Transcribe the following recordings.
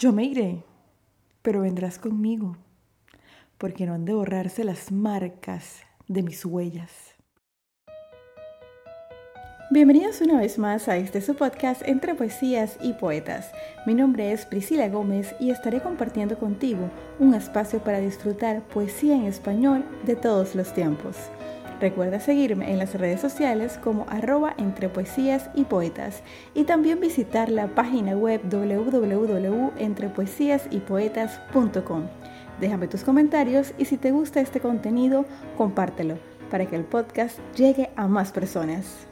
Yo me iré, pero vendrás conmigo, porque no han de borrarse las marcas de mis huellas. Bienvenidos una vez más a este su podcast entre poesías y poetas. Mi nombre es Priscila Gómez y estaré compartiendo contigo un espacio para disfrutar poesía en español de todos los tiempos. Recuerda seguirme en las redes sociales como arroba entre poesías y poetas y también visitar la página web www.entrepoesiasypoetas.com. Déjame tus comentarios y si te gusta este contenido, compártelo para que el podcast llegue a más personas.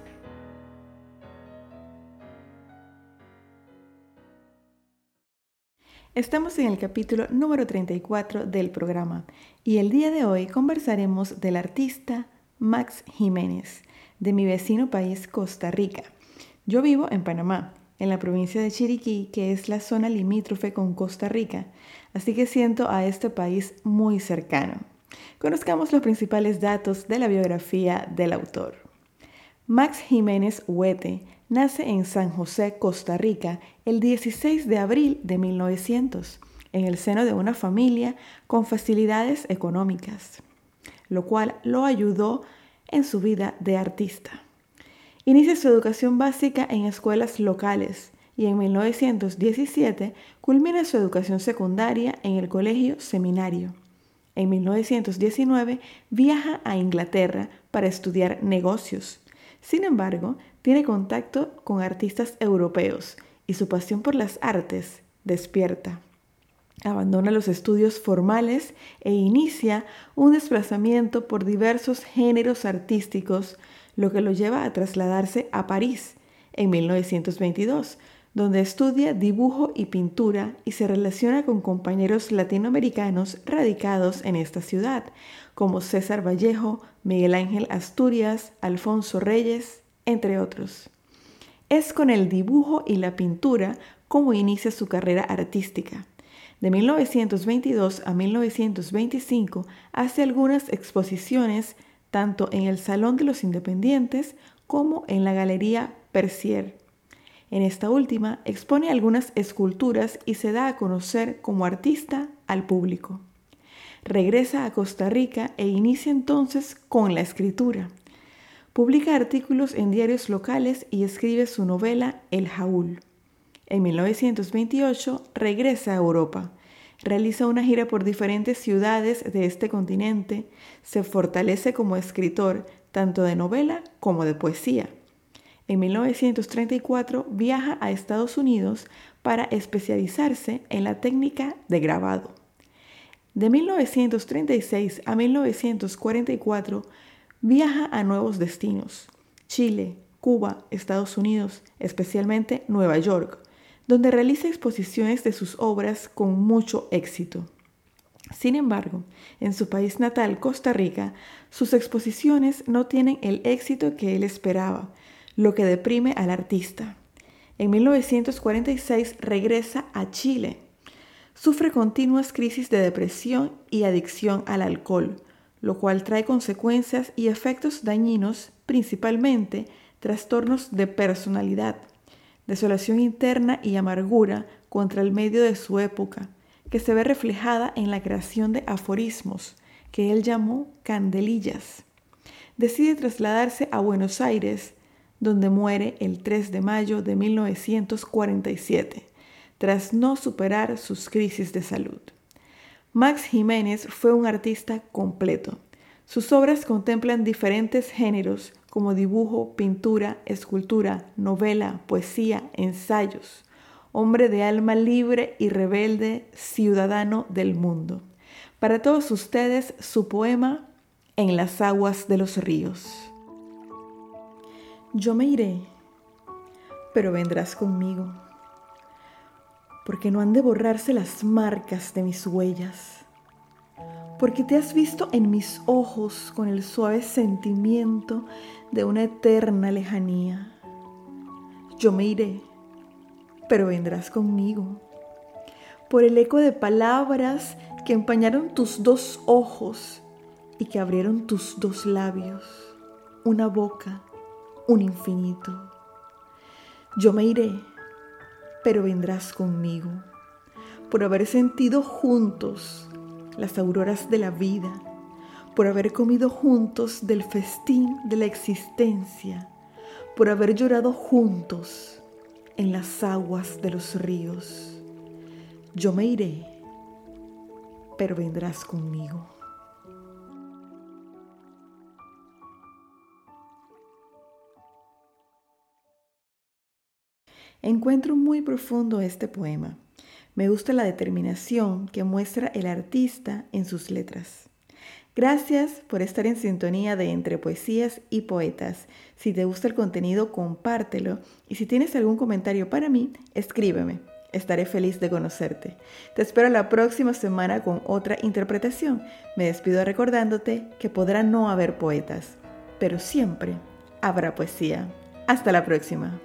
Estamos en el capítulo número 34 del programa y el día de hoy conversaremos del artista Max Jiménez, de mi vecino país Costa Rica. Yo vivo en Panamá, en la provincia de Chiriquí, que es la zona limítrofe con Costa Rica, así que siento a este país muy cercano. Conozcamos los principales datos de la biografía del autor. Max Jiménez Huete nace en San José, Costa Rica, el 16 de abril de 1900, en el seno de una familia con facilidades económicas lo cual lo ayudó en su vida de artista. Inicia su educación básica en escuelas locales y en 1917 culmina su educación secundaria en el Colegio Seminario. En 1919 viaja a Inglaterra para estudiar negocios. Sin embargo, tiene contacto con artistas europeos y su pasión por las artes despierta. Abandona los estudios formales e inicia un desplazamiento por diversos géneros artísticos, lo que lo lleva a trasladarse a París en 1922, donde estudia dibujo y pintura y se relaciona con compañeros latinoamericanos radicados en esta ciudad, como César Vallejo, Miguel Ángel Asturias, Alfonso Reyes, entre otros. Es con el dibujo y la pintura como inicia su carrera artística. De 1922 a 1925 hace algunas exposiciones tanto en el Salón de los Independientes como en la Galería Percier. En esta última expone algunas esculturas y se da a conocer como artista al público. Regresa a Costa Rica e inicia entonces con la escritura. Publica artículos en diarios locales y escribe su novela El Jaúl. En 1928 regresa a Europa, realiza una gira por diferentes ciudades de este continente, se fortalece como escritor tanto de novela como de poesía. En 1934 viaja a Estados Unidos para especializarse en la técnica de grabado. De 1936 a 1944 viaja a nuevos destinos, Chile, Cuba, Estados Unidos, especialmente Nueva York, donde realiza exposiciones de sus obras con mucho éxito. Sin embargo, en su país natal, Costa Rica, sus exposiciones no tienen el éxito que él esperaba, lo que deprime al artista. En 1946 regresa a Chile. Sufre continuas crisis de depresión y adicción al alcohol, lo cual trae consecuencias y efectos dañinos, principalmente trastornos de personalidad, desolación interna y amargura contra el medio de su época, que se ve reflejada en la creación de aforismos, que él llamó candelillas. Decide trasladarse a Buenos Aires, donde muere el 3 de mayo de 1947, tras no superar sus crisis de salud. Max Jiménez fue un artista completo. Sus obras contemplan diferentes géneros como dibujo, pintura, escultura, novela, poesía, ensayos. Hombre de alma libre y rebelde, ciudadano del mundo. Para todos ustedes, su poema En las aguas de los ríos. Yo me iré, pero vendrás conmigo, porque no han de borrarse las marcas de mis huellas, porque te has visto en mis ojos con el suave sentimiento de una eterna lejanía. Yo me iré, pero vendrás conmigo. Por el eco de palabras que empañaron tus dos ojos y que abrieron tus dos labios, una boca, un infinito. Yo me iré, pero vendrás conmigo. por haber sentido juntos las auroras de la vida, por haber comido juntos del festín de la existencia, por haber llorado juntos en las aguas de los ríos. Yo me iré, pero vendrás conmigo. Encuentro muy profundo este poema. Me gusta la determinación que muestra el artista en sus letras. Gracias por estar en sintonía de Entre Poesías y Poetas. Si te gusta el contenido, compártelo y si tienes algún comentario para mí, escríbeme. Estaré feliz de conocerte. Te espero la próxima semana con otra interpretación. Me despido recordándote que podrá no haber poetas, pero siempre habrá poesía. Hasta la próxima.